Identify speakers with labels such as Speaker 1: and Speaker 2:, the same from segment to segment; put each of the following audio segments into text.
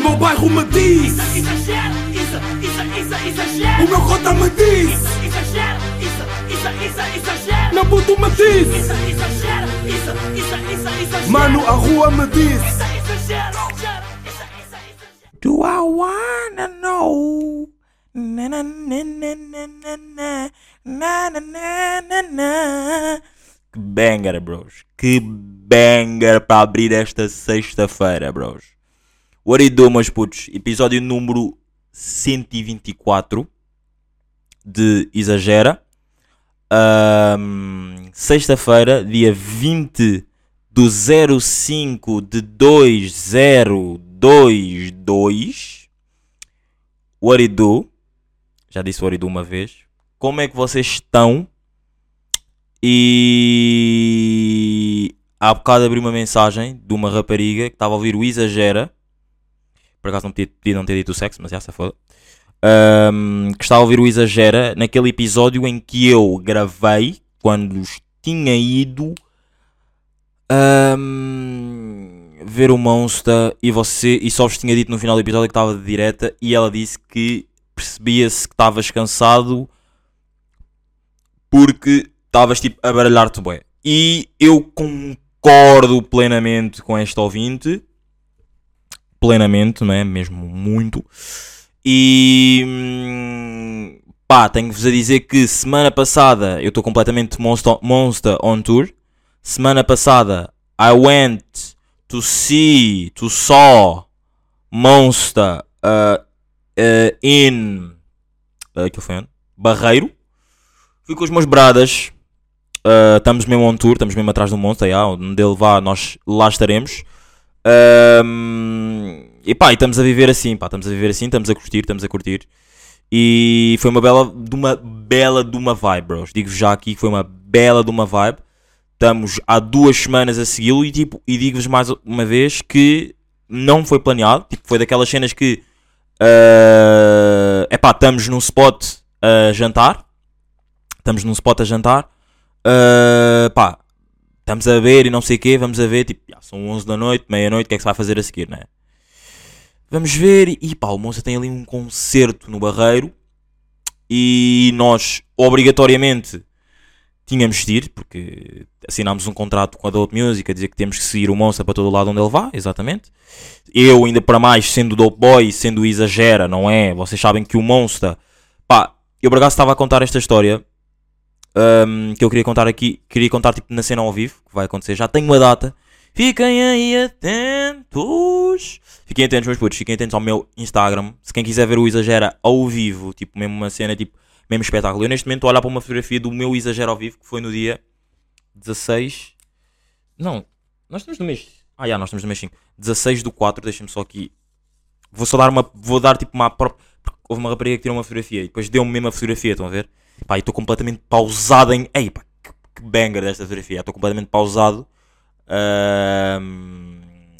Speaker 1: meu bairro me diz
Speaker 2: Isso, exagero, isso, isso, isso, exagero.
Speaker 1: O meu cota me diz
Speaker 2: Isso, exagero, isso, isso, isso, exagero.
Speaker 1: Meu puto me diz
Speaker 2: Isso, exagero, isso, isso, isso, exagero.
Speaker 1: Mano, a rua me diz
Speaker 2: Isso, exagero.
Speaker 3: Do I wanna know? Na na na na na na na na na na na na. Que banger, bros. Que banger para abrir esta sexta-feira, bros. What do, meus putos? Episódio número 124 de Exagera. Ahm, Sexta-feira, dia 20 do 05 de 2022. What do? Já disse what do uma vez. Como é que vocês estão? E há bocado abri uma mensagem de uma rapariga que estava a ouvir o Exagera. Por acaso não podia, não ter dito o sexo, mas já se foda. Ahm, que está a ouvir o Exagera naquele episódio em que eu gravei quando tinha ido ahm, ver o Monster e você e só vos tinha dito no final do episódio que estava de direta e ela disse que percebia-se que estavas cansado porque estavas tipo a baralhar-te bué. E eu concordo plenamente com esta ouvinte. Plenamente, não é? Mesmo muito. E hum, pá, tenho-vos a dizer que semana passada eu estou completamente monster, monster on tour. Semana passada I went to see, to saw Monster uh, uh, in. Uh, que foi onde? Barreiro. Fui com os meus bradas. Uh, estamos mesmo on tour, estamos mesmo atrás do Monster. Yeah, onde ele vá, nós lá estaremos. Um, e pá, e estamos a viver assim, pá, estamos a viver assim, estamos a curtir, estamos a curtir. E foi uma bela de uma bela de uma vibe, bros. Digo-vos já aqui que foi uma bela de uma vibe. Estamos há duas semanas a segui-lo e tipo, e digo-vos mais uma vez que não foi planeado. Tipo, foi daquelas cenas que é pá, estamos num spot a jantar. Estamos num spot a jantar. Uh, pá, estamos a ver e não sei o quê, vamos a ver, tipo, já, são 11 da noite, meia-noite, o que é que se vai fazer a seguir, né? Vamos ver e, pá, o Monza tem ali um concerto no Barreiro e nós, obrigatoriamente, tínhamos de ir, porque assinámos um contrato com a Dope Music a dizer que temos que seguir o Monza para todo o lado onde ele vá, exatamente. Eu, ainda para mais, sendo Dope Boy, sendo exagera, não é? Vocês sabem que o Monster, pá, eu por acaso estava a contar esta história um, que eu queria contar aqui, queria contar tipo na cena ao vivo, que vai acontecer, já tenho uma data. Fiquem aí atentos. Fiquem atentos, meus putos, fiquem atentos ao meu Instagram. Se quem quiser ver o Exagera ao vivo, tipo, mesmo uma cena, tipo, mesmo espetáculo. Eu neste momento olhar para uma fotografia do meu Exagera ao vivo, que foi no dia 16. Não, nós estamos no mês. Ah, já, nós estamos no mês 5. 16 do 4, deixem-me só aqui. Vou só dar uma. Vou dar tipo uma própria. Houve uma rapariga que tirou uma fotografia e depois deu-me mesmo a fotografia, estão a ver? Pá, e estou completamente pausado em. Ei, pá, que, que banger desta fotografia. Estou completamente pausado.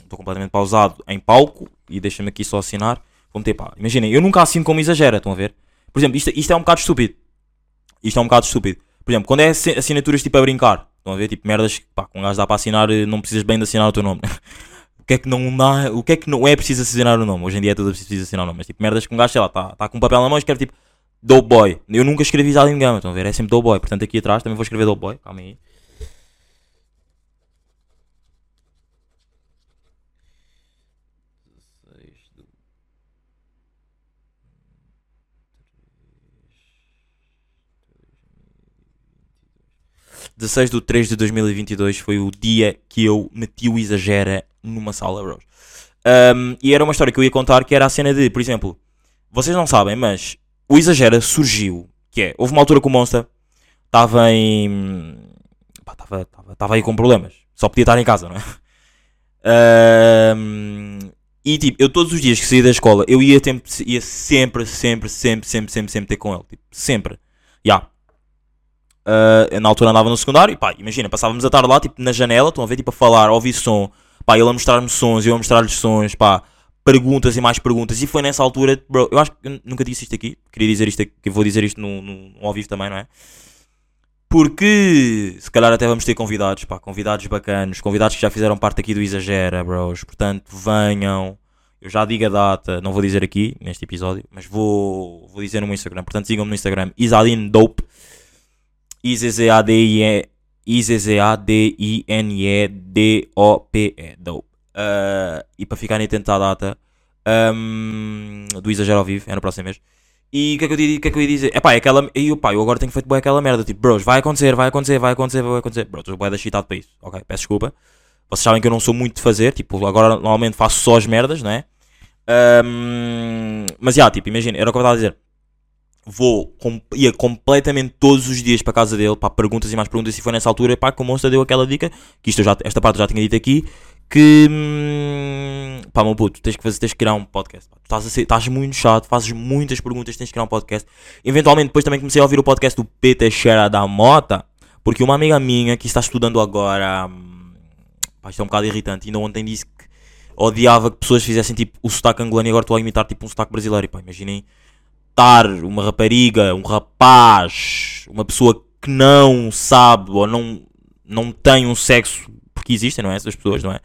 Speaker 3: Estou completamente pausado em palco. E deixa-me aqui só assinar. Vou meter, pá. Imaginem, eu nunca assino como exagera, estão a ver? Por exemplo, isto, isto é um bocado estúpido. Isto é um bocado estúpido. Por exemplo, quando é assi- assinaturas tipo a brincar, estão a ver? Tipo merdas pá, com um gajo dá para assinar, eh, não precisas bem de assinar o teu nome. o que é que não dá, o que é que não é preciso assinar o nome? Hoje em dia é tudo preciso assinar o nome, mas tipo merdas que um gajo, sei lá, está tá com um papel na mão e escreve tipo Dope Boy. Eu nunca escrevi Zalim Gama, estão a ver? É sempre Dope Boy. Portanto, aqui atrás também vou escrever Dope Boy. Calma aí. Dezesseis do 3 de 2022 foi o dia que eu meti o Exagera numa sala, bros. Um, e era uma história que eu ia contar que era a cena de, por exemplo, vocês não sabem, mas o Exagera surgiu, que é, houve uma altura que o Monster estava em... Estava aí com problemas. Só podia estar em casa, não é? Ahm, e tipo, eu todos os dias que saía da escola, eu ia, tempo, ia sempre, sempre, sempre, sempre, sempre, sempre ter com ele. Tipo, sempre. Já. Eu na altura andava no secundário e pá, imagina, passávamos a tarde lá, tipo, na janela, estão a ver, tipo, a falar, ouvir som. Pá, ele a mostrar-me sons, eu a mostrar-lhe sons, pá, perguntas e mais perguntas. E foi nessa altura, bro, eu acho que eu nunca disse isto aqui, queria dizer isto aqui, vou dizer isto no, no, ao vivo também, não é? Porque se calhar até vamos ter convidados, pá, convidados bacanos, convidados que já fizeram parte aqui do Exagera, bros. Portanto, venham. Eu já digo a data, não vou dizer aqui neste episódio, mas vou, vou dizer no Instagram. Portanto, sigam-me no Instagram, Isadine Dope. I-Z-Z-A-D-I-N-E-D-O-P-E. Dope. Uh, e para ficarem atentos à data um, do Exagero ao vivo, é no próximo mês. E o que é que que é que eu ia dizer? Epá, é aquela. E pá, eu agora tenho feito bem aquela merda. Tipo, bros, vai acontecer, vai acontecer, vai acontecer, vai acontecer. Bro, estou bem excitado para isso. Ok, peço desculpa. Vocês sabem que eu não sou muito de fazer. Tipo, agora normalmente faço só as merdas, não é? Um, mas já, tipo, imagina, era o que eu estava a dizer. Vou, com, ia completamente todos os dias para casa dele, para perguntas e mais perguntas. E foi nessa altura, pá, que o monstro deu aquela dica. Que isto já, esta parte eu já tinha dito aqui. Que, hum, pá, meu puto, tens que, fazer, tens que criar um podcast. pá. Estás, ser, estás muito chato, fazes muitas perguntas, tens que criar um podcast. Eventualmente, depois também comecei a ouvir o podcast do Peter Xera da Mota. Porque uma amiga minha que está estudando agora. hum, Pá, isto é um bocado irritante. Ainda ontem disse que odiava que pessoas fizessem tipo o sotaque angolano e agora estou a imitar tipo um sotaque brasileiro. E, pá, imaginem estar uma rapariga, um rapaz, uma pessoa que não sabe ou não, não tem um sexo, porque existem, não é? Essas pessoas, não é?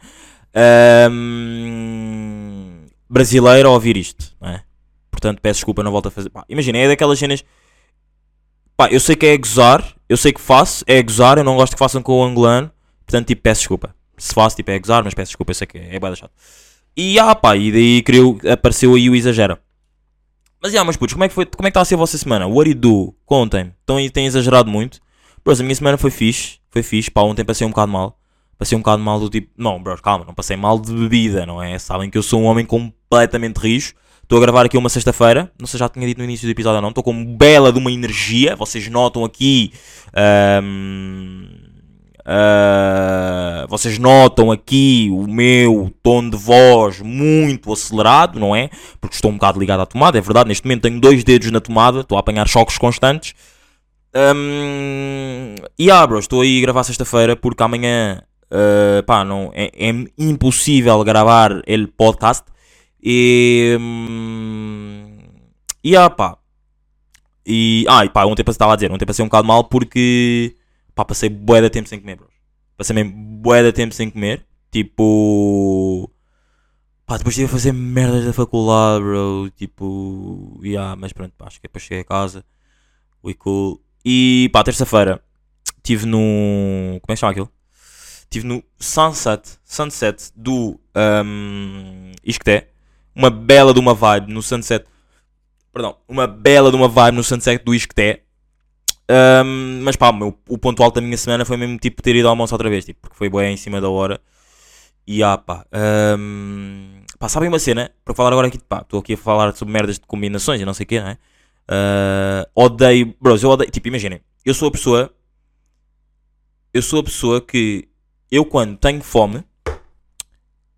Speaker 3: Ahm, brasileiro a ouvir isto, não é? Portanto, peço desculpa, não volto a fazer. Imagina, é daquelas cenas. Pá, eu sei que é gozar, eu sei que faço, é gozar, eu não gosto que façam com o angolano, portanto, tipo, peço desculpa. Se faço, tipo, é gozar, mas peço desculpa, eu sei que é, é da chato. E ah, pá, e daí criou, apareceu aí o exagera. Mas já, mas putos, como é que foi? Como é que está a ser a vossa semana? What do you do? Contem-me. Estão aí, têm exagerado muito? Bros, a minha semana foi fixe. Foi fixe. Pá, ontem passei um bocado mal. Passei um bocado mal do tipo. Não, bros, calma, não passei mal de bebida, não é? Sabem que eu sou um homem completamente rijo. Estou a gravar aqui uma sexta-feira. Não sei se já tinha dito no início do episódio ou não. Estou com bela de uma energia. Vocês notam aqui. ahm, ah, vocês notam aqui o meu tom de voz muito acelerado, não é? Porque estou um bocado ligado à tomada, é verdade. Neste momento tenho dois dedos na tomada, estou a apanhar choques constantes. Um, e ah, bro, estou aí a gravar sexta-feira porque amanhã ah, pá, não, é, é impossível gravar ele podcast. E, hum, e ah, pá. E, ah, e pá, ontem passei- estava a dizer, ontem passei um bocado mal porque pá, passei bué de tempo sem comer, bro. Passei mesmo bué de tempo sem comer. Tipo. Pá, depois estive a fazer merdas da faculdade, bro. Tipo. Yeah, mas pronto, pá, acho que depois cheguei a casa. We cool. E pá, terça-feira. Estive no. Como é que chama aquilo? Estive no Sunset. Sunset do. Um, Isqueté. Uma bela de uma vibe no Sunset. Perdão. Uma bela de uma vibe no Sunset do Isqueté. Um, mas pá, o, meu- o ponto alto da minha semana foi mesmo tipo ter ido ao almoço outra vez, tipo, porque foi bem em cima da hora. E ah, pá, um, pá, sabem uma cena? Para falar agora aqui, pá, estou aqui a falar sobre merdas de combinações e não sei o quê, não é? Ah, odeio, bros, eu odeio, tipo, imaginem, eu sou a pessoa, eu sou a pessoa que eu quando tenho fome,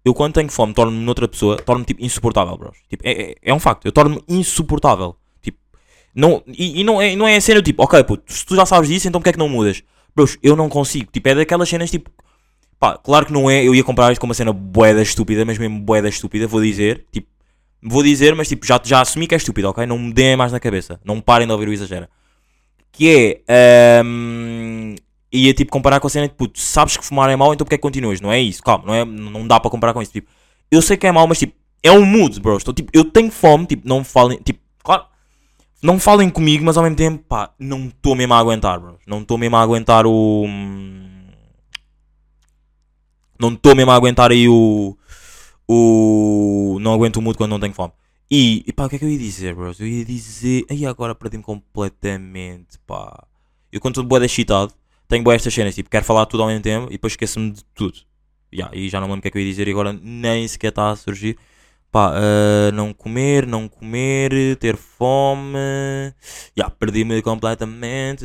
Speaker 3: eu quando tenho fome torno-me noutra pessoa, torno-me tipo insuportável, bros. Tipo, é, é, é um facto, eu torno-me insuportável. Tipo, não, e, e não, é, não é a cena tipo, ok, puto, se tu já sabes disso, então porque é que não mudas? Bros, eu não consigo. Tipo, é daquelas cenas tipo. Pá, claro que não é. Eu ia comparar isto com uma cena boeda estúpida, mas mesmo boeda estúpida, vou dizer. Tipo, vou dizer, mas tipo, já, já assumi que é estúpido, ok? Não me deem mais na cabeça. Não parem de ouvir o exagera. Que é. Um, ia tipo comparar com a cena de puto, sabes que fumar é mau, então porque é que continuas? Não é isso, calma, não, é, não dá para comparar com isso. Tipo, eu sei que é mau, mas tipo, é um mood, bro. Estou, tipo, eu tenho fome, tipo, não falem. Tipo, não falem comigo, mas ao mesmo tempo, pá, não estou mesmo a aguentar, bro. Não estou mesmo a aguentar o. Não estou mesmo a aguentar aí o. O. Não aguento o mood quando não tenho fome. E, e pá, o que é que eu ia dizer, bro? Eu ia dizer. Aí agora perdi-me completamente, pá. Eu quando estou bué excitado, tenho boé estas cenas, tipo, quero falar tudo ao mesmo tempo e depois esqueço-me de tudo. Ya, e já não lembro o que é que eu ia dizer e agora nem sequer está a surgir. Pá, ah, não comer, não comer, ter fome. Já, perdi-me completamente.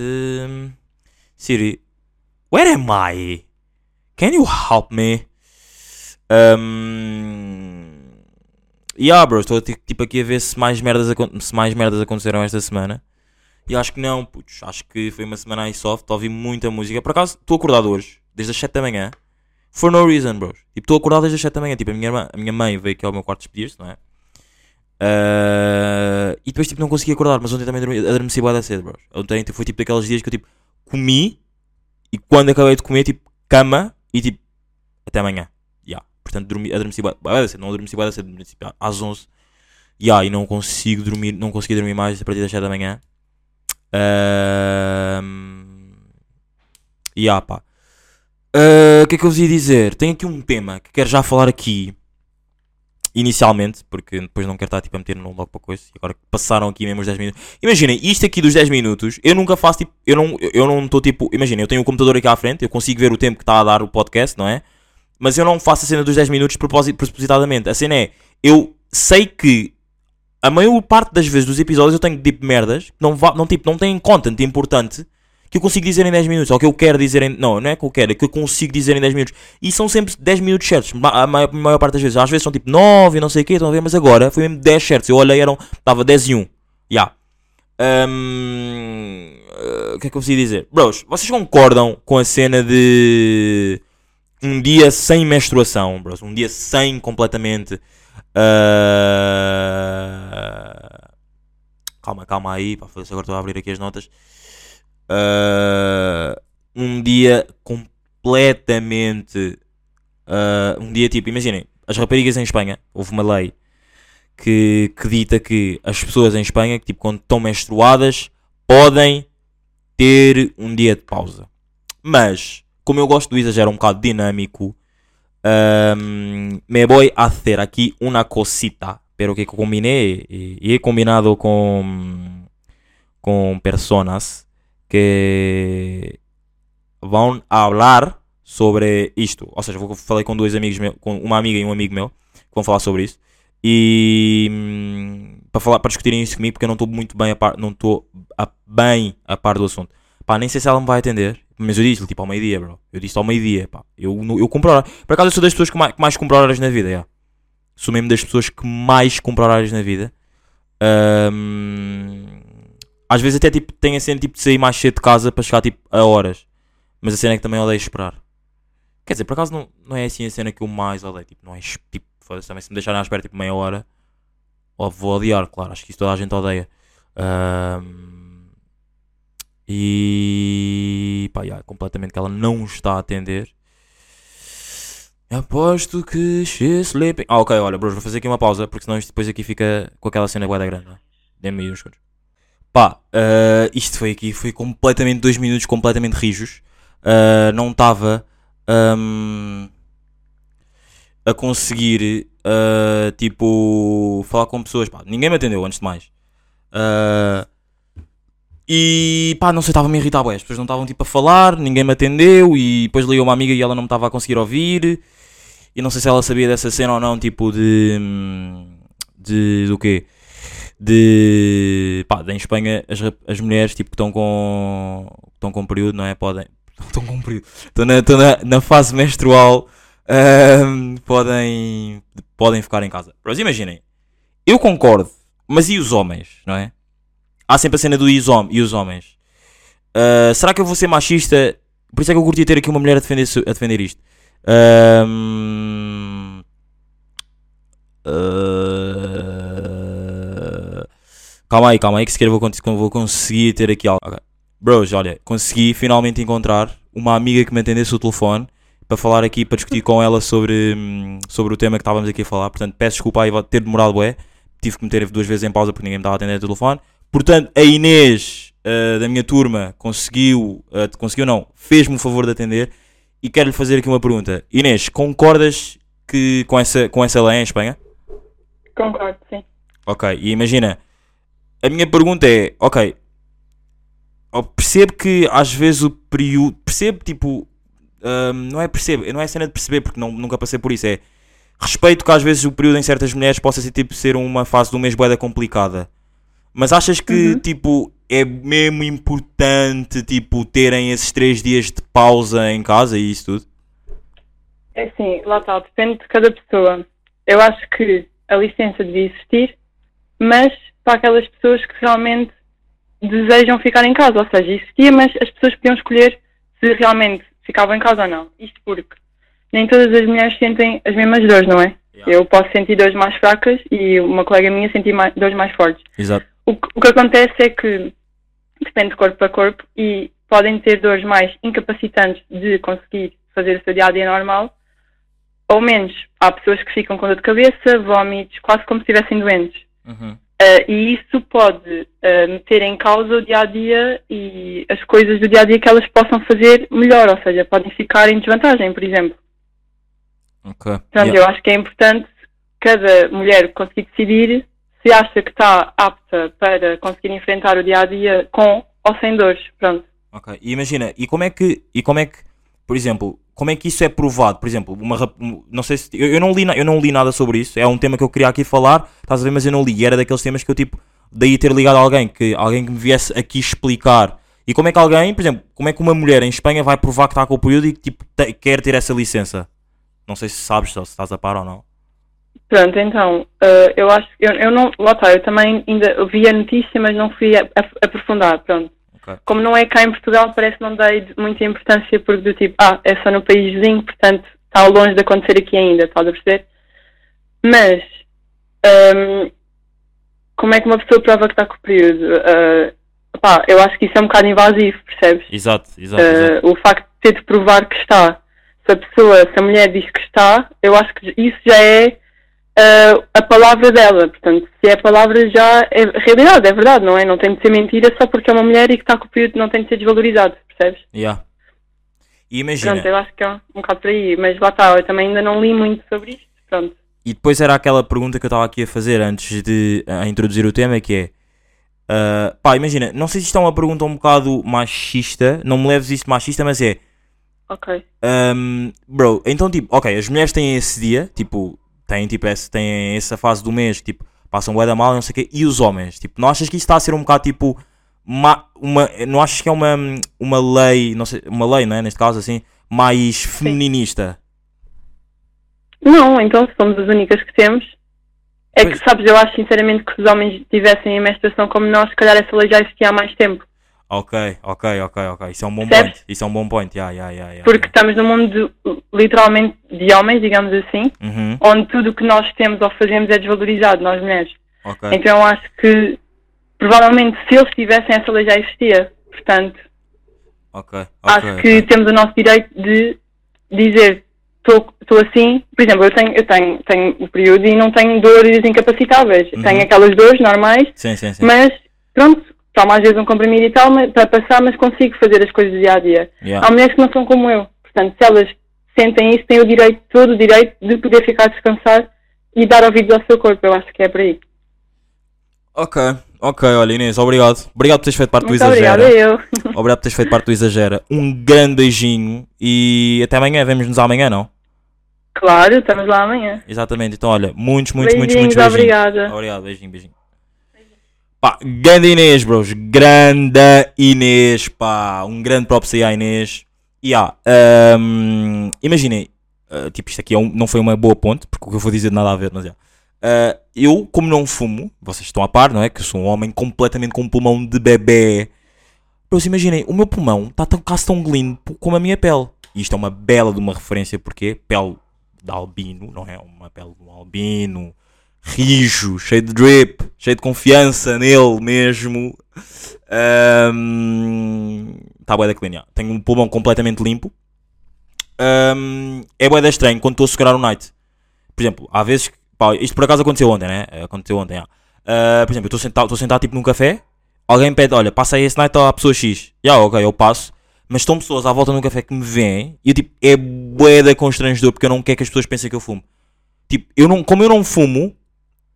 Speaker 3: Siri, where am I? Can you help me? Um, yeah, bro, estou ti- tipo aqui a ver se mais, merdas, se mais merdas aconteceram esta semana. E acho que não, putz, acho que foi uma semana aí soft, ouvi muita música. Por acaso, estou acordado hoje, desde as 7 da manhã. For no reason, bros. Tipo, estou acordado desde as 7 da manhã. Tipo, a minha, irmã, a minha mãe veio aqui ao meu quarto despedir-se, não é? Ah, e depois, tipo, não consegui acordar. Mas ontem também adorme- adormeci bué da cedo, bros. Ontem foi, tipo, daqueles dias que eu, tipo, comi. E quando acabei de comer, tipo, cama. E, tipo, até amanhã. Yeah. portanto dormi, adormeci bué- da cedo, não adormeci bué da cedo, adormeci tipo, às 11. Ya, e não consigo dormir, não consegui dormir mais a partir das 7 da manhã. Ahm, Ya, pá. Ah, O que é que eu vos ia dizer? Tenho aqui um tema que quero já falar aqui inicialmente, porque depois não quero estar tipo, a meter no logo para coisa. E agora passaram aqui mesmo os 10 minutos. Imaginem, isto aqui dos 10 minutos, eu nunca faço tipo. Eu não estou eu não tipo. Imaginem, eu tenho o computador aqui à frente, eu consigo ver o tempo que está a dar o podcast, não é? Mas eu não faço a cena dos 10 minutos proposi- propositadamente. A cena é, eu sei que a maior parte das vezes dos episódios eu tenho tipo merdas não, não, tipo, não têm content importante que eu consigo dizer em 10 minutos, ou que eu quero dizer em. Não, não é que eu quero, é que eu consigo dizer em 10 minutos. E são sempre 10 minutos certos, a maior, maior parte das vezes. Às vezes são tipo 9 e não sei o quê, estão a ver, mas agora foi mesmo 10 certos. Eu olhei, eram. Estava 10 e 1. Ya. Hum, eh, O que é que eu ia dizer? Bros, vocês concordam com a cena de. Um dia sem menstruação, bros? Um dia sem completamente. ah, Calma, calma aí, pá, agora estou a abrir aqui as notas. Ah, um dia completamente. ah, um dia tipo, imaginem, as raparigas em Espanha, houve uma lei que, que dita que as pessoas em Espanha, que tipo, quando estão menstruadas, podem ter um dia de pausa. Mas, como eu gosto do exagero um bocado dinâmico, ahm, me voy a hacer aquí una cosita, pero que combiné y, y he combinado con, con personas que vão hablar sobre isto. Ou seja, vou- falei com dois amigos meus, com uma amiga e um amigo meu, que vão falar sobre isso. E hum, para falar, para discutirem isso comigo, porque eu não estou muito bem a par, não estou bem a par do assunto. Pá, nem sei se ela me vai atender, mas eu disse-lhe tipo ao meio-dia, bro. Eu disse ao meio-dia, pá. Eu, eu compro horários. Por acaso eu sou das pessoas que mais, que mais compro horários na vida. Sou mesmo das pessoas que mais compro horários na vida. Hum, às vezes até tipo, tenho a cena tipo, de sair mais cedo de casa para chegar tipo, a horas. Mas a cena é que também odeio esperar. Quer dizer, por acaso não, não é assim a cena que eu mais odeio. Tipo, não é tipo, também se me deixarem à espera tipo meia hora, vou odiar, claro. Acho que isso toda a gente odeia. Ahm, e pá, já, completamente que ela não está a atender. Aposto que she's sleeping. Ah, ok, olha, bros, vou fazer aqui uma pausa porque senão isto depois aqui fica com aquela cena guarda grande. não é? Dê-me aí uns segundos. Pá, ah, isto foi aqui, foi completamente dois minutos completamente rijos. Ah, não estava ahm, a conseguir ah, tipo falar com pessoas. Pá, ninguém me atendeu antes de mais. E pá, não sei, estava-me irritar, bué. As pessoas não estavam tipo a falar, ninguém me atendeu. E depois liguei uma amiga e ela não me estava a conseguir ouvir. E não sei se ela sabia dessa cena ou não, tipo de. de. do quê? De. pá, em Espanha as, as mulheres tipo que estão com. estão com período, não é? Podem. estão com período. Estão na, estão na, na fase menstrual. hum, podem. podem ficar em casa. Mas imaginem, eu concordo, mas e os homens, não é? Há sempre a cena do e os, hom- e os homens. Ah, será que eu vou ser machista? Por isso é que eu curti ter aqui uma mulher a defender, a defender isto. Ahm, ah, calma aí, calma aí, que sequer vou, vou conseguir ter aqui algo. Ok. Bros, olha, consegui finalmente encontrar uma amiga que me atendesse o telefone para falar aqui, para discutir com ela sobre, hum, sobre o tema que estávamos aqui a falar. Portanto, peço desculpa aí ter demorado, bué. Tive que meter duas vezes em pausa porque ninguém me estava a atender o telefone. Portanto, a Inês uh, da minha turma conseguiu, uh, conseguiu não, fez-me o favor de atender e quero-lhe fazer aqui uma pergunta. Inês, concordas que com essa, com essa lei em Espanha?
Speaker 4: Concordo, sim.
Speaker 3: Ok, e imagina, a minha pergunta é, ok, percebo que às vezes o período, percebo tipo, hum, não é percebo, não é cena de perceber porque não, nunca passei por isso, é respeito que às vezes o período em certas mulheres possa ser tipo ser uma fase do mês boeda complicada. Mas achas que
Speaker 4: Uhum.
Speaker 3: tipo é mesmo importante tipo terem esses três dias de pausa em casa e isso tudo?
Speaker 4: É assim, lá está, depende de cada pessoa. Eu acho que a licença devia existir, mas para aquelas pessoas que realmente desejam ficar em casa. Ou seja, existia, mas as pessoas podiam escolher se realmente ficavam em casa ou não. Isto porque nem todas as mulheres sentem as mesmas dores, não é?
Speaker 3: Yeah.
Speaker 4: Eu posso sentir dores mais fracas e uma colega minha sentir mais, dores mais fortes.
Speaker 3: Exato.
Speaker 4: O que, o que acontece é que depende de corpo para corpo e podem ter dores mais incapacitantes de conseguir fazer o seu dia a dia normal ou menos. Há pessoas que ficam com dor de cabeça, vômitos, quase como se estivessem doentes.
Speaker 3: Uhum.
Speaker 4: Uh, e isso pode uh, meter em causa o dia a dia e as coisas do dia a dia que elas possam fazer melhor, ou seja, podem ficar em desvantagem, por exemplo.
Speaker 3: Ok.
Speaker 4: Portanto,
Speaker 3: Yeah.
Speaker 4: eu acho que é importante cada mulher conseguir decidir se acha que está apta para conseguir enfrentar o dia a dia com ou sem dores. Pronto.
Speaker 3: Ok. E imagina, e como é que, e como é que, por exemplo, como é que isso é provado? Por exemplo, uma um- não sei se eu, eu não li, eu não li nada sobre isso. É um tema que eu queria aqui falar, estás a ver, mas eu não li. E era daqueles temas que eu tipo, daí ter ligado a alguém que alguém que me viesse aqui explicar. E como é que alguém, por exemplo, como é que uma mulher em Espanha vai provar que está com o período e que tipo, quer ter essa licença? Não sei se sabes se estás a par ou não.
Speaker 4: Pronto, então, eh, eu acho eu, eu não. Lá está, eu também ainda vi a notícia, mas não fui a- a- aprofundar. Pronto.
Speaker 3: Ok.
Speaker 4: Como não é cá em Portugal, parece que não dei de- muita importância porque do tipo, ah, é só no país vizinho, portanto está longe de acontecer aqui ainda, estás a perceber? Mas hum, como é que uma pessoa prova que está com o período? Pá, eu acho que isso é um bocado invasivo, percebes?
Speaker 3: Exato, exato,
Speaker 4: Ah,
Speaker 3: exato.
Speaker 4: o facto de ter de provar que está. Se a pessoa, se a mulher diz que está, eu acho que isso já é ah, a palavra dela. Portanto, se é a palavra já é realidade, é verdade, não é? Não tem de ser mentira só porque é uma mulher e que está com o período não tem de ser desvalorizado, percebes?
Speaker 3: Yeah. E imagina,
Speaker 4: Pronto, eu acho que é um, um bocado por aí. Mas lá está, eu também ainda não li muito sobre isto. Pronto.
Speaker 3: E depois era aquela pergunta que eu estava aqui a fazer antes de a introduzir o tema, que é ah, pá, imagina, não sei se isto é uma pergunta um bocado machista, não me leves isto machista, mas é
Speaker 4: Ok.
Speaker 3: ahm, bro, então tipo, ok, as mulheres têm esse dia, tipo, têm tipo esse, têm essa fase do mês, que, tipo, passam bué da mal, não sei o quê, e os homens, tipo, não achas que isto está a ser um bocado tipo ma- uma, não achas que é uma, uma lei, não sei, uma lei, não é, neste caso assim, mais feminista?
Speaker 4: Não, então somos as únicas que temos. É
Speaker 3: Pois.
Speaker 4: que, sabes, eu acho sinceramente que se os homens tivessem a menstruação como nós, se calhar essa lei já existia há mais tempo.
Speaker 3: Ok, ok, ok, ok. Isso é um bom
Speaker 4: Percebes?
Speaker 3: point. Isso é um bom point. Yeah, yeah, yeah, yeah,
Speaker 4: Porque estamos num mundo de- literalmente de homens, digamos assim,
Speaker 3: yeah. Uhum,
Speaker 4: onde tudo o que nós temos ou fazemos é desvalorizado, nós mulheres.
Speaker 3: ok.
Speaker 4: Então acho que provavelmente se eles tivessem essa lei já existia. Portanto,
Speaker 3: Ok, ok.
Speaker 4: acho que temos o nosso direito de dizer estou assim, por exemplo, eu tenho, eu tenho, tenho o período e não tenho dores incapacitáveis.
Speaker 3: Uhum.
Speaker 4: Tenho aquelas dores normais,
Speaker 3: Sim, sim, sim.
Speaker 4: mas pronto, tomo às vezes um comprimido e tal mas- para passar, mas consigo fazer as coisas do dia a dia.
Speaker 3: Yeah.
Speaker 4: Há mulheres que não são como eu. Portanto, se elas sentem isso, têm o direito, todo o direito de poder ficar a descansar e dar ouvidos ao seu corpo. Eu acho que é por aí.
Speaker 3: Ok, ok, olha Inês, obrigado. Obrigado por teres feito parte do
Speaker 4: Muito
Speaker 3: Exagera.
Speaker 4: obrigada, eu.
Speaker 3: Obrigado por teres feito parte do Exagera. Um grande beijinho e até amanhã. Vemos-nos amanhã, não?
Speaker 4: Claro, estamos lá amanhã.
Speaker 3: Exatamente. Então, olha, muitos, muitos, muitos,
Speaker 4: Beijinhos,
Speaker 3: muitos beijinhos.
Speaker 4: obrigada.
Speaker 3: Obrigado, beijinho, beijinho. Pá, grande Inês, bros. Grande Inês, pá. Um grande props aí à Inês. E ah, hum, imaginem, ah, tipo, isto aqui é um- não foi uma boa ponte, porque o que eu vou dizer nada a ver, mas já. Ah, eu, como não fumo, vocês estão a par, não é? Que eu sou um homem completamente com um pulmão de bebê. Bros, imaginem, o meu pulmão está tão, quase tão limpo como a minha pele. E isto é uma bela de uma referência, porque pele de albino, não é? Uma pele de um albino, rijo, cheio de drip, cheio de confiança nele mesmo. Está bué da clean, yeah. Tenho um pulmão completamente limpo. Ahm, é bué da estranho quando estou a segurar o night. Por exemplo, há vezes pá, isto por acaso aconteceu ontem, né? Aconteceu ontem, yeah. Ah, por exemplo, estou sentado, estou sentado tipo num café, alguém pede, olha, passa aí esse night à pessoa X. Já, ok, eu passo. Mas estão pessoas à volta no café que me veem e eu tipo, é bué da constrangedor porque eu não quero que as pessoas pensem que eu fumo. Tipo, eu não, como eu não fumo,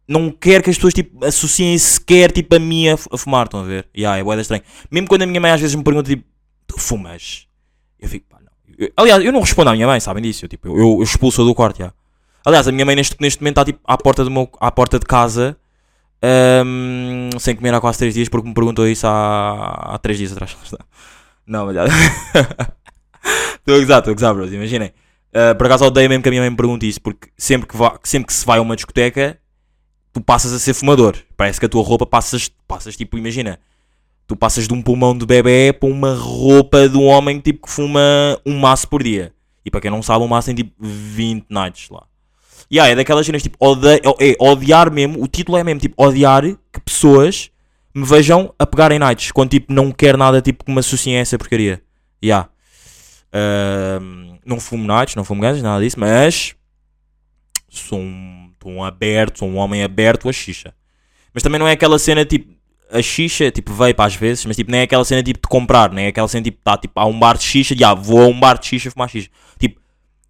Speaker 3: não quero que as pessoas tipo, associem sequer tipo, a mim a, fu- a fumar, estão a ver? Yeah, é bué da estranho. Mesmo quando a minha mãe às vezes me pergunta tipo, tu fumas? Eu fico, pá, não. Eu- aliás, eu não respondo à minha mãe, sabem disso? Eu, tipo, eu, eu expulso do quarto, já. Aliás, a minha mãe neste, neste momento está tipo, à, porta do meu, à porta de casa, ahm, sem comer há quase 3 dias, porque me perguntou isso há, há 3 dias atrás. Não, já. Estou a gozar, estou a gozar, bros, imaginem. Ah, por acaso odeio mesmo que a minha mãe me pergunte isso, porque sempre que, vá, sempre que se vai a uma discoteca, tu passas a ser fumador. Parece que a tua roupa passas, passas tipo, imagina, tu passas de um pulmão de bebê para uma roupa de um homem tipo, que fuma um maço por dia. E para quem não sabe, um maço tem tipo 20 nights lá. E yeah, é daquelas cenas tipo, ode é, odiar mesmo, o título é mesmo tipo, odiar que pessoas me vejam a pegarem nights, quando tipo não quer nada tipo que me associem a essa porcaria. Yeah. Ahm, não fumo nights, não fumo gajas, nada disso, mas sou um, sou um aberto, um homem aberto a xixa. Mas também não é aquela cena tipo, a xixa, tipo, para às vezes, mas tipo, nem é aquela cena tipo de comprar, nem é aquela cena tipo, tá, tipo, há um bar de xixa, já, vou a um bar de xixa fumar xixa. Tipo,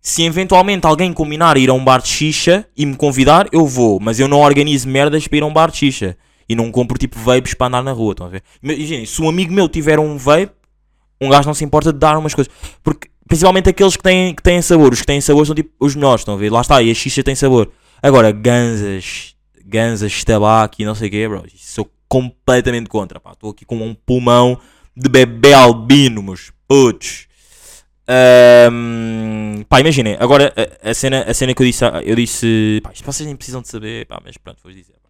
Speaker 3: se eventualmente alguém combinar ir a um bar de xixa e me convidar, eu vou, mas eu não organizo merdas para ir a um bar de xixa. E não compro tipo vapes para andar na rua, estão a ver? Imaginem, se um amigo meu tiver um vape, um gajo não se importa de dar umas coisas. Porque, principalmente aqueles que têm, que têm sabor, os que têm sabor são tipo os melhores, estão a ver? Lá está, e a xixa tem sabor. Agora, ganzas, ganzas, tabaco e não sei o quê, bro, sou completamente contra, pá. Estou aqui com um pulmão de bebê albino, meus putos. Ahm, pá, imaginem, agora a, a cena, a cena que eu disse, eu disse, pá, isto vocês nem precisam de saber, pá, mas pronto, vou dizer. Pá.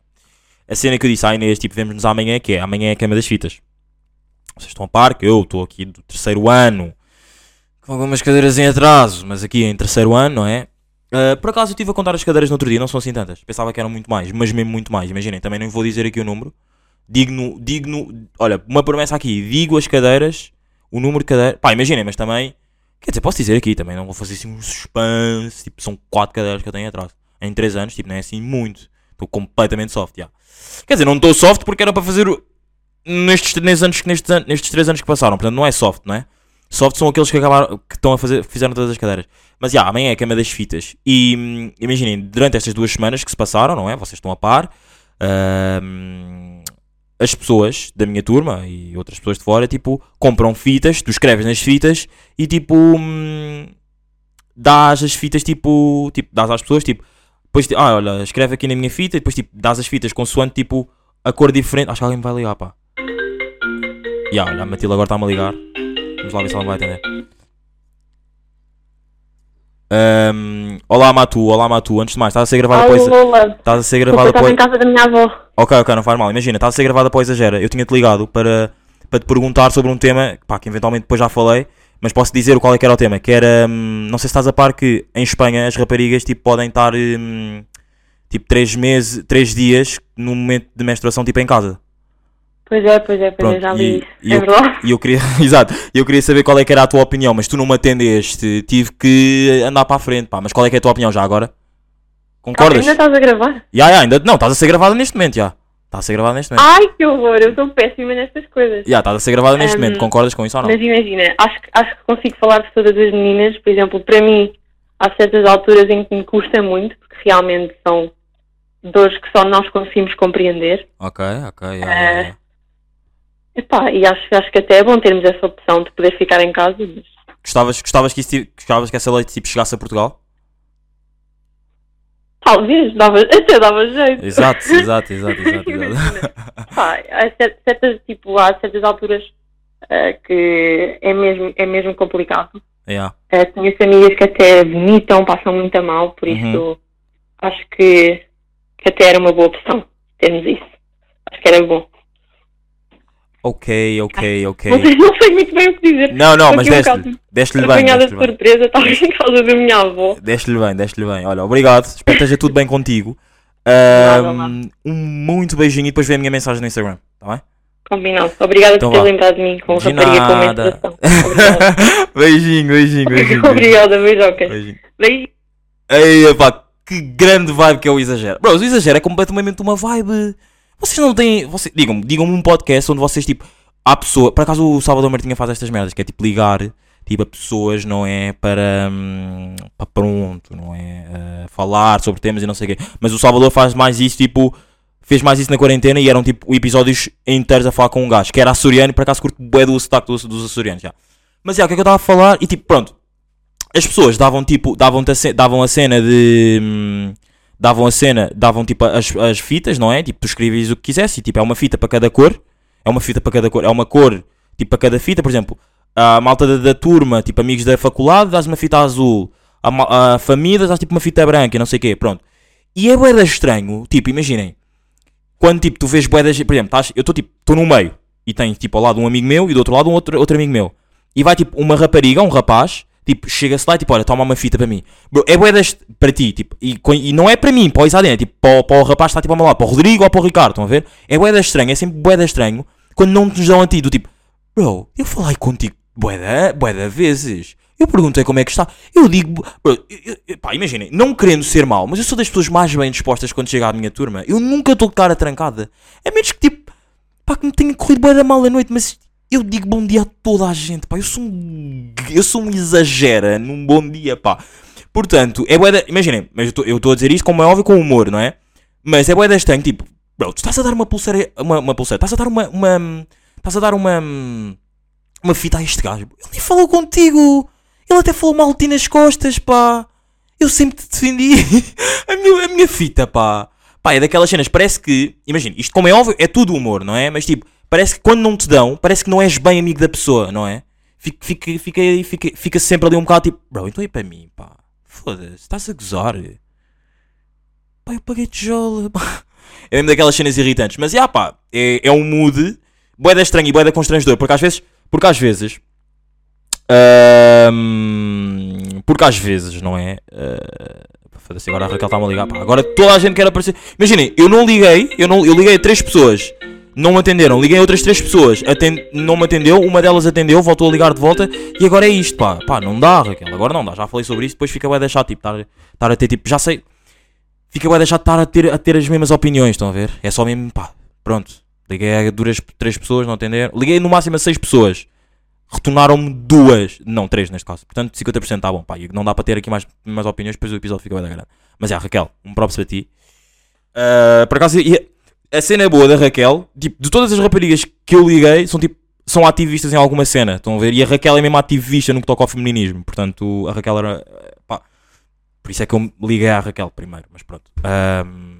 Speaker 3: A cena que eu disse à Inês, tipo, vemos-nos amanhã, que é, amanhã é a cama das fitas. Vocês estão a par que eu estou aqui do terceiro ano, com algumas cadeiras em atraso, mas aqui em terceiro ano, não é? Ah, por acaso eu estive a contar as cadeiras no outro dia, não são assim tantas. Pensava que eram muito mais, mas mesmo muito mais. Imaginem, também não vou dizer aqui o número. Digo no, digo no, olha, uma promessa aqui, digo as cadeiras, o número de cadeiras. Pá, imaginem, mas também, quer dizer, posso dizer aqui também, não vou fazer assim um suspense. Tipo, são quatro cadeiras que eu tenho atrás. Em três anos, tipo, não é assim muito. Estou completamente soft, já. Quer dizer, não estou soft porque era para fazer nestes, nestes, anos, nestes, nestes três anos que passaram. Portanto, não é soft, não é? Soft são aqueles que acabaram, que estão a fazer, fizeram todas as cadeiras. Mas já, amanhã é a cama das fitas. E hum, imaginem, durante estas duas semanas que se passaram, não é? Vocês estão a par. hum, as pessoas da minha turma e outras pessoas de fora, tipo, compram fitas, tu escreves nas fitas e tipo. hum, dás as fitas tipo. tipo dás às pessoas tipo. Depois, ah, olha, escreve aqui na minha fita e depois tipo, dás as fitas consoante tipo a cor diferente. Acho que alguém me vai ligar, pá. Ya, olha, a Matilde agora está-me a ligar. Vamos lá ver se ela me vai atender. Ahm, olá Matu, olá Matu. Antes de mais, estás a ser gravada
Speaker 4: Alô. Lola.
Speaker 3: Estás a ser gravada
Speaker 4: estava
Speaker 3: após.
Speaker 4: em casa da minha avó.
Speaker 3: Ok, ok, não faz mal. Imagina, estás a ser gravada após a Exagera. Eu tinha-te ligado para, para te perguntar sobre um tema pá, que eventualmente depois já falei, mas posso dizer qual é que era o tema. Que era, hum, não sei se estás a par que em Espanha as raparigas tipo, podem estar hum, tipo 3 meses, 3 dias no momento de menstruação tipo em casa.
Speaker 4: Pois é, pois é, pois
Speaker 3: Pronto,
Speaker 4: é, já
Speaker 3: e-
Speaker 4: vi isso.
Speaker 3: e
Speaker 4: é
Speaker 3: eu-
Speaker 4: verdade.
Speaker 3: E eu queria, exato, eu queria saber qual é que era a tua opinião, mas tu não me atendeste, tive que andar para a frente, pá. Mas qual é que é a tua opinião já agora? Concordas?
Speaker 4: Ainda estás a gravar?
Speaker 3: Ya, ya, ainda, não, estás a ser gravada neste momento, já. Está a ser gravada neste momento.
Speaker 4: Ai, que horror, eu sou péssima nestas coisas.
Speaker 3: Já, estás a ser gravada neste
Speaker 4: Hum,
Speaker 3: momento, concordas com isso ou não?
Speaker 4: Mas imagina, acho, que- acho que consigo falar de todas as meninas. Por exemplo, para mim, há certas alturas em que me custa muito, porque realmente são dores que só nós conseguimos compreender.
Speaker 3: Ok, ok,
Speaker 4: É.
Speaker 3: ya, ya.
Speaker 4: Epá, e acho, acho que até é bom termos essa opção de poder ficar em casa. Mas...
Speaker 3: Gostavas, gostavas, que isso, gostavas que essa lei tipo, chegasse a Portugal?
Speaker 4: Talvez, dava, até dava jeito.
Speaker 3: Exato, exato, exato, exato. exato.
Speaker 4: Pá, há cer- certas, tipo, há certas alturas ah, que é mesmo, é mesmo complicado.
Speaker 3: Ya.
Speaker 4: Eh, conheço amigas que até vomitam, passam muito a mal, por
Speaker 3: Uhum.
Speaker 4: isso acho que, que até era uma boa opção termos isso. Acho que era bom.
Speaker 3: Ok, ok, ok.
Speaker 4: Não, sei, não sei muito bem o que dizer.
Speaker 3: Não, não, mas
Speaker 4: um
Speaker 3: deste-lhe, deste-lhe bem,
Speaker 4: Apanhada de
Speaker 3: bem.
Speaker 4: surpresa, estava em casa da minha avó.
Speaker 3: Deste-lhe bem, deste-lhe bem. Olha, obrigado. Espero que esteja tudo bem contigo.
Speaker 4: Nada.
Speaker 3: um muito beijinho e depois vê a minha mensagem no Instagram, tá bem?
Speaker 4: Combinado. Obrigada
Speaker 3: Então
Speaker 4: por ter
Speaker 3: vá.
Speaker 4: lembrado de mim com
Speaker 3: De
Speaker 4: rapariga com
Speaker 3: nada.
Speaker 4: menstruação. Obrigada.
Speaker 3: beijinho, beijinho, beijinho. beijinho.
Speaker 4: Obrigada, beijocas.
Speaker 3: beijinho.
Speaker 4: Beijo.
Speaker 3: Ei, pá, que grande vibe que é o Exagero. Bro, o Exagero é completamente uma vibe. Vocês não têm. Vocês, digam-me, digam-me um podcast onde vocês, tipo, há pessoa. Por acaso o Salvador Martinha faz estas merdas, que é tipo ligar, tipo, a pessoas, não é para. hum, para pronto, não é? eh, falar sobre temas e não sei o quê. Mas o Salvador faz mais isso, tipo. Fez mais isso na quarentena e eram tipo episódios inteiros a falar com um gajo que era açoriano e por acaso curto bué do sotaque dos, dos açorianos já. Mas já, o que é que eu estava a falar? E tipo, pronto, as pessoas davam tipo, davam, davam a cena de. hum, davam a cena, davam tipo as, as fitas, não é? Tipo, tu escrevias o que quisesse e tipo, é uma fita para cada cor. É uma fita para cada cor. É uma cor tipo para cada fita. Por exemplo, a malta da, da turma, tipo amigos da faculdade, dás uma fita azul. A, a família dás tipo uma fita branca não sei o quê. Pronto. E é boeda estranho, tipo, imaginem. Quando tipo, tu vês boedas, por exemplo, estás, eu estou tipo, estou no meio e tenho tipo ao lado um amigo meu e do outro lado um outro, outro amigo meu. E vai tipo uma rapariga, um rapaz, tipo, chega-se lá e tipo, olha, toma uma fita para mim. Bro, é boedas para ti, tipo, e, e não é para mim, para o Isadena, é tipo, para, para o rapaz está tipo meu lado, para o Rodrigo ou para o Ricardo, estão a ver? É boeda estranho, é sempre boeda estranho quando não nos dão a ti, do tipo, bro, eu falei contigo boeda, boeda vezes. Eu perguntei como é que está. Eu digo, bro, eu- eu- pá, imaginem, não querendo ser mau, mas eu sou das pessoas mais bem dispostas quando chega à minha turma. Eu nunca estou de cara trancada. É menos que tipo, pá, que me tenha corrido bem da mal a noite, mas eu digo bom dia a toda a gente, pá. Eu sou um, eu sou um exagera num bom dia, pá. Portanto, é bué da, imaginem, mas eu estou a dizer isto como é óbvio com humor, não é? Mas é bué da estranho, tipo, bro, tu estás a dar uma pulseira, uma, uma pulseira, estás a dar uma, uma, estás a dar uma, uma fita a este gajo. Ele nem falou contigo. Ele até falou mal de ti nas costas, pá. Eu sempre te defendi. a, minha, a minha fita, pá. Pá, é daquelas cenas, parece que, imagina, isto como é óbvio, é tudo humor, não é? Mas tipo, parece que quando não te dão, parece que não és bem amigo da pessoa, não é? Fica, fica, fica, fica, fica sempre ali um bocado tipo, bro, então é para mim, pá. Foda-se, estás a gozar. Pá, eu paguei tijola. pá. É mesmo daquelas cenas irritantes. Mas, já, pá, é, é um mood boeda estranho e boeda constrangedor. Porque às vezes, porque às vezes, ahm, porque às vezes, não é? Uh, Foda-se, agora a Raquel está-me a ligar. Pá, agora toda a gente quer aparecer. Imaginem, eu não liguei, eu, não, eu liguei a três pessoas. Não me atenderam, liguei outras três pessoas, aten- não me atendeu, uma delas atendeu, voltou a ligar de volta e agora é isto, pá, pá, não dá, Raquel, agora não dá, já falei sobre isso, depois fica bem deixar, tipo, estar, a ter, tipo, já sei, fica bem deixar de estar a ter, a ter as mesmas opiniões, estão a ver? É só mesmo, pá, pronto. Liguei a duras três pessoas, não atenderam. Liguei no máximo a seis pessoas. Retornaram-me duas, não, três neste caso. Portanto, 50% está bom, pá. Não dá para ter aqui mais, mais opiniões, depois o episódio fica bem da grande. Mas é, Raquel, um props para ti. Ah, por acaso, e a cena boa da Raquel, tipo, de todas as raparigas que eu liguei, são tipo, são ativistas em alguma cena, estão a ver? E a Raquel é mesmo ativista no que toca ao feminismo. Portanto, a Raquel era, pá, por isso é que eu liguei à Raquel primeiro, mas pronto. Ahm,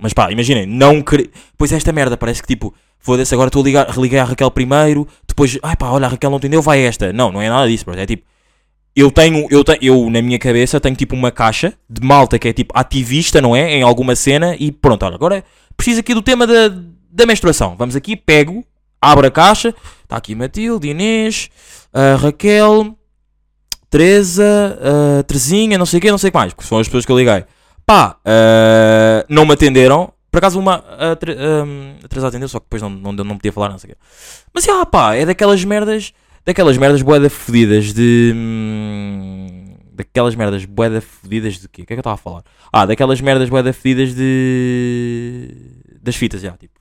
Speaker 3: mas pá, imaginem, não querer. Pois esta merda parece que tipo, foda-se, agora estou a ligar, religuei Raquel primeiro, depois, ai pá, olha, a Raquel não entendeu, vai esta. Não, não é nada disso, bro. É tipo, eu tenho, eu tenho, eu na minha cabeça tenho tipo uma caixa de malta que é tipo ativista, não é? Em alguma cena e pronto, olha, agora preciso aqui do tema da, da menstruação. Vamos aqui, pego, abro a caixa, está aqui Matilde, Inês, a Raquel, Teresa, a Terezinha, não sei o quê, não sei o que mais, porque são as pessoas que eu liguei. Pá, ah, não me atenderam. Por acaso uma. Ahm, a Teresa atendeu, só que depois não, não, não podia falar, não sei o quê. Mas ah, pá, é daquelas merdas. Daquelas merdas boeda fodidas de. hum, daquelas merdas boeda fodidas de quê? O que é que eu estava a falar? Ah, daquelas merdas boeda fodidas de. das fitas, já. Tipo,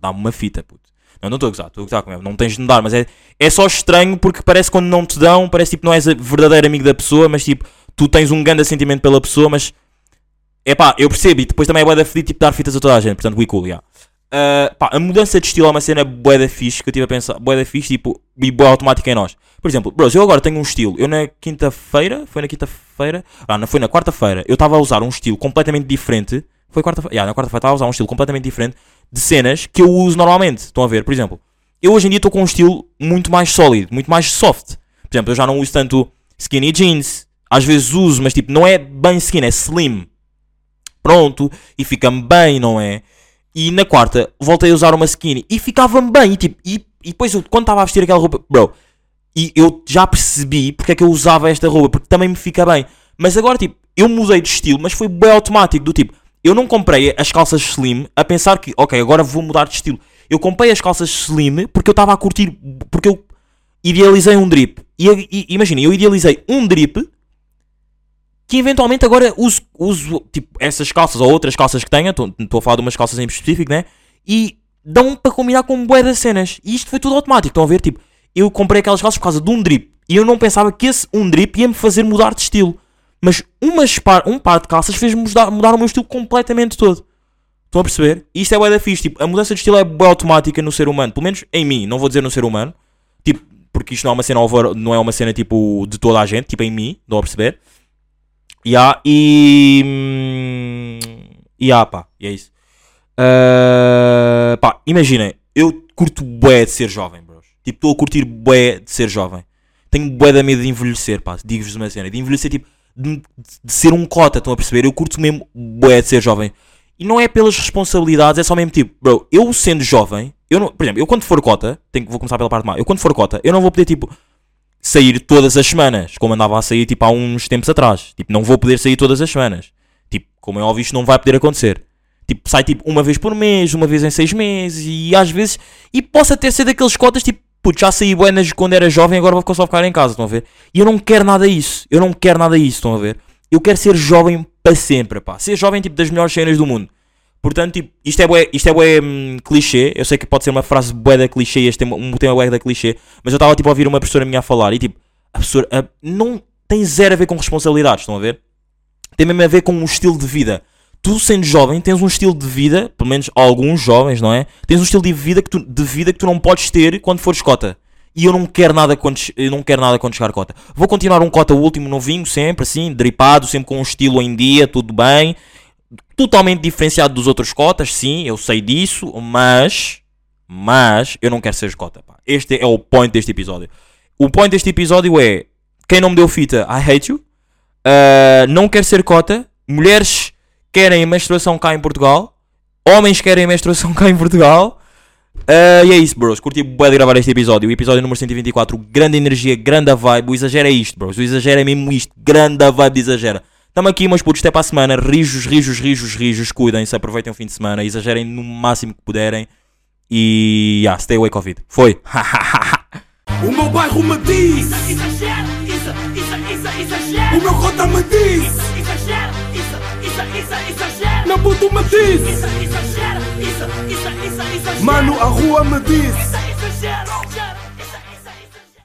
Speaker 3: dá-me uma fita, puto. Não, não estou a gozar, estou a gozar com. Não tens de me dar, mas é, é só estranho porque parece quando não te dão, parece tipo não és verdadeiro amigo da pessoa, mas tipo, tu tens um grande sentimento pela pessoa, mas é pá, eu percebo e depois também é bué da fedido tipo dar fitas a toda a gente, portanto, we cool, yeah. Ah, pá, a mudança de estilo é uma cena bué da fixe que eu estive a pensar, bué da fixe, tipo, e bué automática em nós. Por exemplo, bros, eu agora tenho um estilo, eu na quinta-feira, foi na quinta-feira, ah, não, foi na quarta-feira, eu estava a usar um estilo completamente diferente, foi quarta-feira, yeah, na quarta-feira estava a usar um estilo completamente diferente de cenas que eu uso normalmente, estão a ver, por exemplo, eu hoje em dia estou com um estilo muito mais sólido, muito mais soft. Por exemplo, eu já não uso tanto skinny jeans, às vezes uso, mas tipo, não é bem skinny, é slim pronto, e fica-me bem, não é? E na quarta voltei a usar uma skinny e ficava-me bem, e tipo, e, e depois eu, quando estava a vestir aquela roupa, bro, e eu já percebi porque é que eu usava esta roupa, porque também me fica bem. Mas agora, tipo, eu mudei de estilo, mas foi bem automático, do tipo, eu não comprei as calças slim a pensar que, ok, agora vou mudar de estilo. Eu comprei as calças slim porque eu estava a curtir, porque eu idealizei um drip. E, e imagina, eu idealizei um drip que eventualmente agora uso, uso tipo, essas calças ou outras calças que tenha, estou a falar de umas calças em específico, né? E dão para combinar com bué das cenas. E isto foi tudo automático, estão a ver? Tipo, eu comprei aquelas calças por causa de um drip. E eu não pensava que esse um drip ia-me fazer mudar de estilo. Mas umas par, um par de calças fez-me mudar, mudar o meu estilo completamente todo. Estão a perceber? E isto é bué da fixe. Tipo, a mudança de estilo é bué automática no ser humano. Pelo menos em mim. Não vou dizer no ser humano. Tipo, porque isto não é uma cena over, não é uma cena tipo de toda a gente. Tipo, em mim. Estão a perceber? Yeah, e. hum, E ah, pá, é isso. Ah, pá, imaginem, eu curto bué de ser jovem, bros. Tipo, estou a curtir bué de ser jovem. Tenho bué da medo de envelhecer, pá. Digo-vos uma cena. De envelhecer, tipo, de, de ser um cota, estão a perceber? Eu curto mesmo bué de ser jovem. E não é pelas responsabilidades, é só mesmo tipo, bro, eu sendo jovem, eu não, por exemplo, eu quando for cota, tenho, vou começar pela parte má, eu quando for cota, eu não vou poder, tipo, sair todas as semanas, como andava a sair tipo há uns tempos atrás. Tipo, não vou poder sair todas as semanas. Tipo, como é óbvio, isto não vai poder acontecer. Tipo, sai tipo uma vez por mês, uma vez em seis meses e às vezes. E posso até ser daqueles cotas tipo puto, já saí buenas quando era jovem, agora vou só ficar em casa, estão a ver? E eu não quero nada disso, eu não quero nada disso, estão a ver? Eu quero ser jovem para sempre, pá. Ser jovem, tipo, das melhores cenas do mundo. Portanto, tipo, isto é bué, isto é bué hum, clichê. Eu sei que pode ser uma frase bué da clichê, este tema, um tema bué da clichê. Mas eu estava, tipo, a ouvir uma professora minha a falar e, tipo, a professora a- não tem zero a ver com responsabilidades, estão a ver? Tem mesmo a ver com um estilo de vida. Tu, sendo jovem, tens um estilo de vida, pelo menos alguns jovens, não é? Tens um estilo de vida que tu, de vida que tu não podes ter quando fores cota. E eu não quero nada quando, eu não quero nada quando chegar cota. Vou continuar um cota último novinho, sempre assim, dripado, sempre com um estilo em dia, tudo bem. Totalmente diferenciado dos outros cotas, sim, eu sei disso, mas. Mas eu não quero ser cota. Pá. Este é o point deste episódio. O point deste episódio é: quem não me deu fita, I hate you. Uh, não quer ser cota. Mulheres querem menstruação cá em Portugal. Homens querem menstruação cá em Portugal. Uh, e é isso, bros. Curti bué de gravar este episódio. O episódio número 124. Grande energia, grande vibe. O exagero é isto, bros. O exagero é mesmo isto. Grande vibe de exagero. Tamo aqui, meus putos. Até para a semana. Rijos, rijos, rijos, rijos. Cuidem-se. Aproveitem o fim de semana. Exagerem no máximo que puderem. E. Yeah, stay away Covid. Foi.
Speaker 1: O meu bairro me diz,
Speaker 2: Exagera, isso, isso, isso, exagera.
Speaker 1: o meu cota me diz,
Speaker 2: isso, isso, isso, exagera.
Speaker 1: meu puto me diz,
Speaker 2: Isso, isso, isso, isso,
Speaker 1: mano, a rua me diz.